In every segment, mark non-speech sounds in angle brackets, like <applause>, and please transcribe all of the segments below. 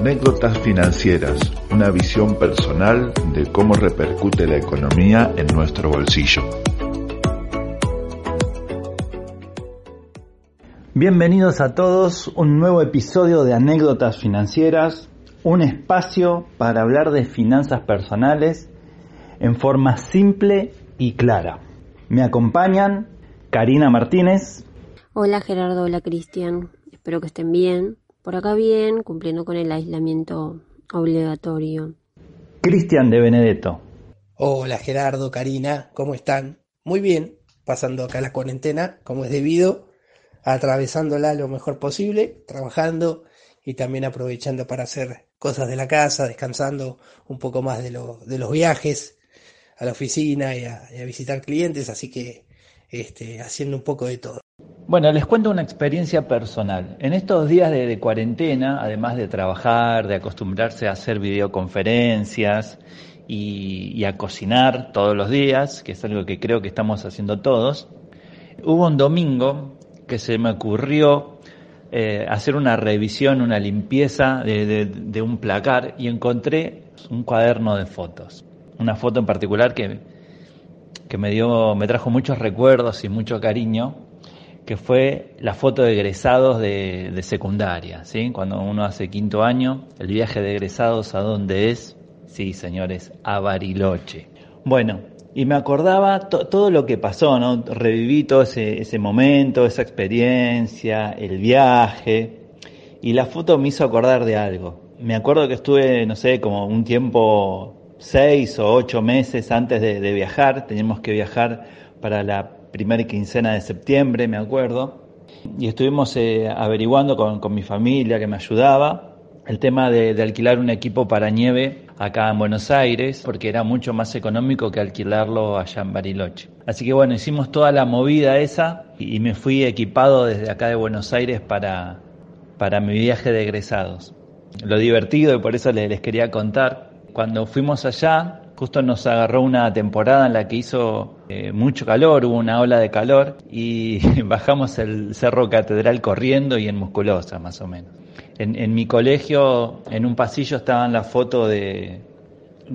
Anécdotas financieras, una visión personal de cómo repercute la economía en nuestro bolsillo. Bienvenidos a todos, un nuevo episodio de Anécdotas Financieras, un espacio para hablar de finanzas personales en forma simple y clara. Me acompañan Karina Martínez. Hola Gerardo, hola Cristian, espero que estén bien. Por acá bien, cumpliendo con el aislamiento obligatorio. Cristian de Benedetto. Hola Gerardo, Karina, ¿cómo están? Muy bien, pasando acá la cuarentena como es debido, atravesándola lo mejor posible, trabajando y también aprovechando para hacer cosas de la casa, descansando un poco más de, de los viajes a la oficina y a, y a visitar clientes, así que este, haciendo un poco de todo. Bueno, les cuento una experiencia personal. En estos días de, cuarentena, además de trabajar, de acostumbrarse a hacer videoconferencias y, a cocinar todos los días, que es algo que creo que estamos haciendo todos, hubo un domingo que se me ocurrió eh, hacer una revisión, una limpieza de, un placar y encontré un cuaderno de fotos. Una foto en particular que, que me dio, me trajo muchos recuerdos y mucho cariño que fue la foto de egresados de, secundaria, ¿sí? Cuando uno hace quinto año, el viaje de egresados a dónde es, sí, señores, a Bariloche. Bueno, y me acordaba todo lo que pasó, ¿no? Reviví todo ese, ese momento, esa experiencia, el viaje, y la foto me hizo acordar de algo. Me acuerdo que estuve, no sé, como un tiempo, seis o ocho meses antes de, de viajar, teníamos que viajar para la primera quincena de septiembre, me acuerdo, y estuvimos eh, averiguando con, mi familia que me ayudaba el tema de, alquilar un equipo para nieve acá en Buenos Aires, porque era mucho más económico que alquilarlo allá en Bariloche. Así que bueno, hicimos toda la movida esa y, me fui equipado desde acá de Buenos Aires para, para mi viaje de egresados. Lo divertido, y por eso les, les quería contar, cuando fuimos allá, Justo nos agarró una temporada en la que hizo eh, mucho calor, hubo una ola de calor y <laughs> bajamos el Cerro Catedral corriendo y en musculosa más o menos. En, mi colegio, en un pasillo estaban las fotos de,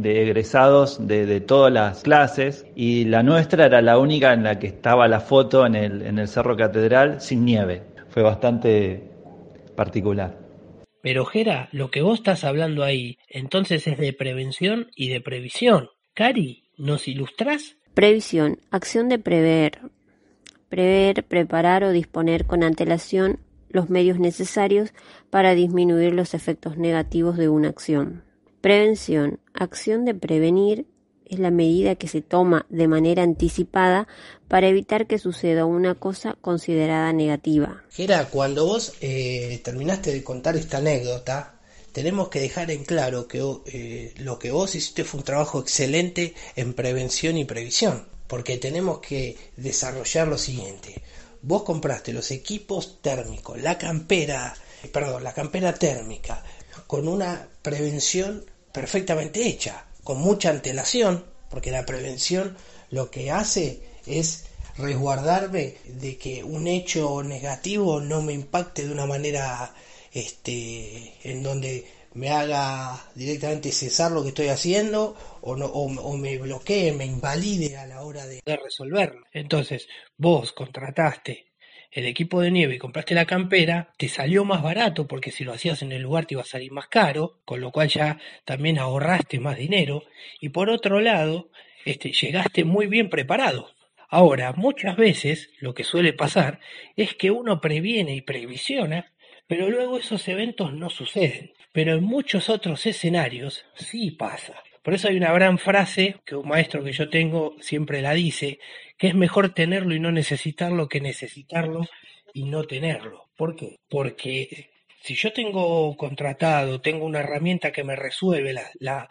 egresados de, todas las clases y la nuestra era la única en la que estaba la foto en el, en el Cerro Catedral sin nieve. Fue bastante particular. Pero Jera, lo que vos estás hablando ahí, entonces es de prevención y de previsión. Cari, ¿nos ilustrás? Previsión, acción de prever. Prever, preparar o disponer con antelación los medios necesarios para disminuir los efectos negativos de una acción. Prevención, acción de prevenir es la medida que se toma de manera anticipada para evitar que suceda una cosa considerada negativa. Gera, cuando vos eh, terminaste de contar esta anécdota, tenemos que dejar en claro que eh, lo que vos hiciste fue un trabajo excelente en prevención y previsión, porque tenemos que desarrollar lo siguiente. Vos compraste los equipos térmicos, la campera, perdón, la campera térmica, con una prevención perfectamente hecha con mucha antelación, porque la prevención lo que hace es resguardarme de que un hecho negativo no me impacte de una manera este, en donde me haga directamente cesar lo que estoy haciendo o, no, o, me bloquee, me invalide a la hora de resolverlo. Entonces, vos contrataste el equipo de nieve y compraste la campera, te salió más barato porque si lo hacías en el lugar te iba a salir más caro, con lo cual ya también ahorraste más dinero. Y por otro lado, este, llegaste muy bien preparado. Ahora, muchas veces lo que suele pasar es que uno previene y previsiona, pero luego esos eventos no suceden. Pero en muchos otros escenarios sí pasa. Por eso hay una gran frase que un maestro que yo tengo siempre la dice, que es mejor tenerlo y no necesitarlo que necesitarlo y no tenerlo. ¿Por qué? Porque si yo tengo contratado, tengo una herramienta que me resuelve la,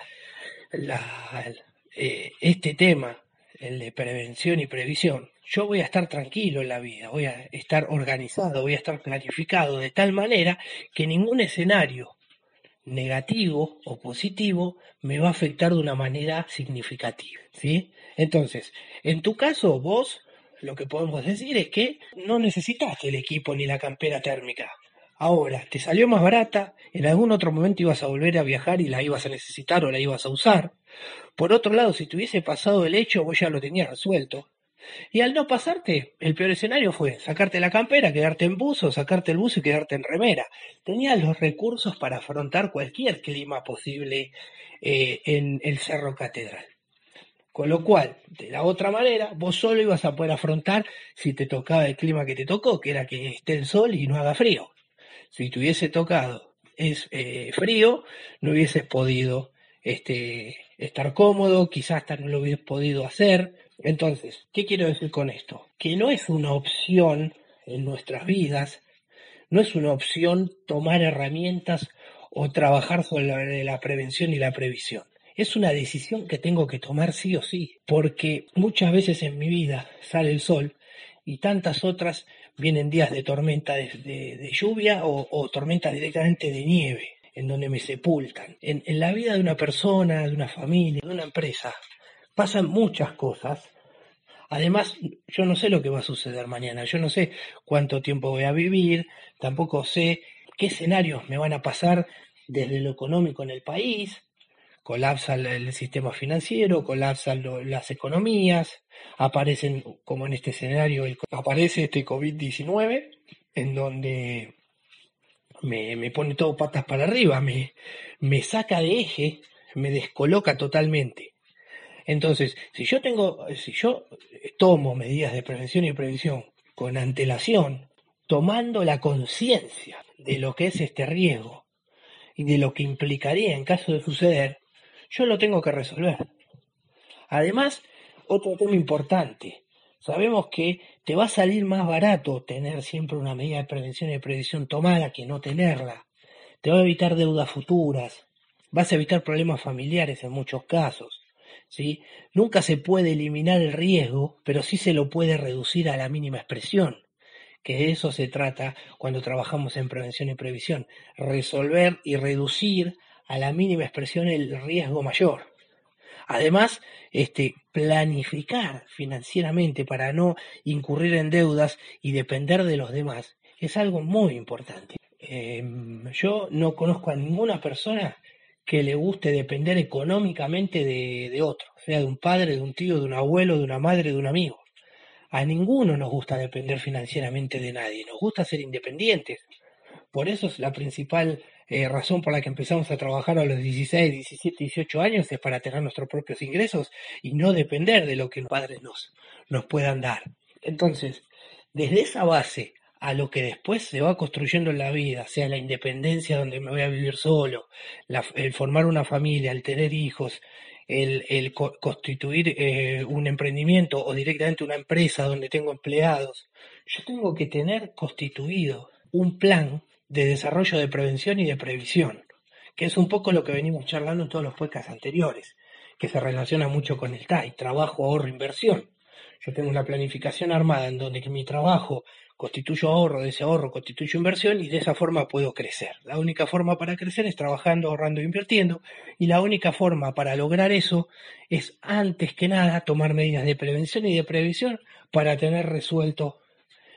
eh, este tema, el de prevención y previsión, yo voy a estar tranquilo en la vida, voy a estar organizado, voy a estar planificado de tal manera que ningún escenario negativo o positivo me va a afectar de una manera significativa, ¿sí? Entonces, en tu caso, vos lo que podemos decir es que no necesitaste el equipo ni la campera térmica. Ahora, te salió más barata, en algún otro momento ibas a volver a viajar y la ibas a necesitar o la ibas a usar. Por otro lado, si te hubiese pasado el hecho, vos ya lo tenías resuelto. Y al no pasarte, el peor escenario fue sacarte la campera, quedarte en buzo, sacarte el buzo y quedarte en remera. Tenías los recursos para afrontar cualquier clima posible eh, en el Cerro Catedral. Con lo cual, de la otra manera, vos solo ibas a poder afrontar si te tocaba el clima que te tocó, que era que esté el sol y no haga frío. Si te hubiese tocado es eh, frío, no hubieses podido este, estar cómodo, quizás hasta no lo hubieses podido hacer. Entonces, ¿qué quiero decir con esto? Que no es una opción en nuestras vidas, no es una opción tomar herramientas o trabajar sobre la prevención y la previsión es una decisión que tengo que tomar sí o sí, porque muchas veces en mi vida sale el sol y tantas otras vienen días de tormenta de, lluvia o, tormentas directamente de nieve, en donde me sepultan. En la vida de una persona, de una familia, de una empresa, pasan muchas cosas Además, yo no sé lo que va a suceder mañana, yo no sé cuánto tiempo voy a vivir, tampoco sé qué escenarios me van a pasar desde lo económico en el país, colapsa el, sistema financiero, colapsan las economías, aparecen, como en este escenario, aparece este COVID-19, en donde me, me, pone todo patas para arriba, me, me saca de eje, me descoloca totalmente. Entonces, si yo tengo, si yo tomo medidas de prevención y previsión con antelación, tomando la conciencia de lo que es este riesgo y de lo que implicaría en caso de suceder, yo lo tengo que resolver. Además, otro tema importante, sabemos que te va a salir más barato tener siempre una medida de prevención y previsión tomada que no tenerla. Te va a evitar deudas futuras, vas a evitar problemas familiares en muchos casos. ¿Sí? Nunca se puede eliminar el riesgo, pero sí se lo puede reducir a la mínima expresión que de eso se trata cuando trabajamos en prevención y previsión, resolver y reducir a la mínima expresión el riesgo mayor. Además, este, planificar financieramente para no incurrir en deudas y depender de los demás es algo muy importante. Em, yo no conozco a ninguna persona que le guste depender económicamente de, de otro, sea de un padre, de un tío, de un abuelo, de una madre, de un amigo. A ninguno nos gusta depender financieramente de nadie, nos gusta ser independientes. Por eso es la principal eh, razón por la que empezamos a trabajar a los 16, 17, 18 años es para tener nuestros propios ingresos y no depender de lo que los padres nos, nos puedan dar. Entonces, desde esa base a lo que después se va construyendo en la vida, sea la independencia donde me voy a vivir solo, el formar una familia, el tener hijos, el, constituir eh, un emprendimiento o directamente una empresa donde tengo empleados, yo tengo que tener constituido un plan de desarrollo de prevención y de previsión, que es un poco lo que venimos charlando en todos los podcasts anteriores, que se relaciona mucho con el TAI, trabajo, ahorro, inversión. Yo tengo una planificación armada en donde mi trabajo constituyo ahorro, de ese ahorro constituyo inversión y de esa forma puedo crecer. La única forma para crecer es trabajando, ahorrando e invirtiendo y la única forma para lograr eso es antes que nada tomar medidas de prevención y de previsión para tener resuelto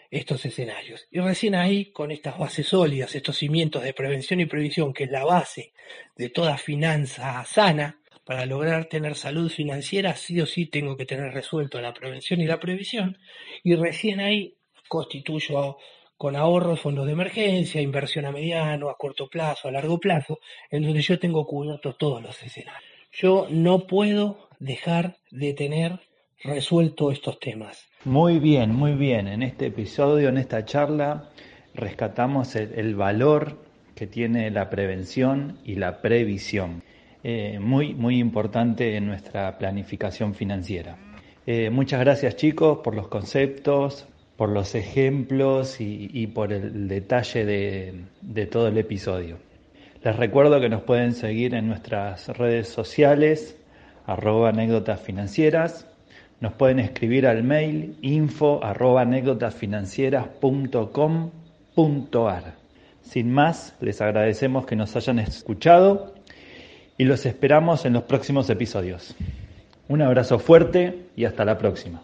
estos escenarios. Y recién ahí, con estas bases sólidas, estos cimientos de prevención y previsión, que es la base de toda finanza sana, para lograr tener salud financiera, sí o sí tengo que tener resuelto la prevención y la previsión, y recién ahí constituyo con ahorros, fondos de emergencia, inversión a mediano, a corto plazo, a largo plazo, en donde yo tengo cubiertos todos los escenarios. Yo no puedo dejar de tener resuelto estos temas. Muy bien, muy bien. En este episodio, en esta charla, rescatamos el, valor que tiene la prevención y la previsión. Eh, muy, muy importante en nuestra planificación financiera. Eh, muchas gracias chicos por los conceptos, por los ejemplos y, por el detalle de, todo el episodio. Les recuerdo que nos pueden seguir en nuestras redes sociales, arroba anécdotas financieras, nos pueden escribir al mail info arroba anécdotasfinancieras.com.ar. Sin más, les agradecemos que nos hayan escuchado y los esperamos en los próximos episodios. Un abrazo fuerte y hasta la próxima.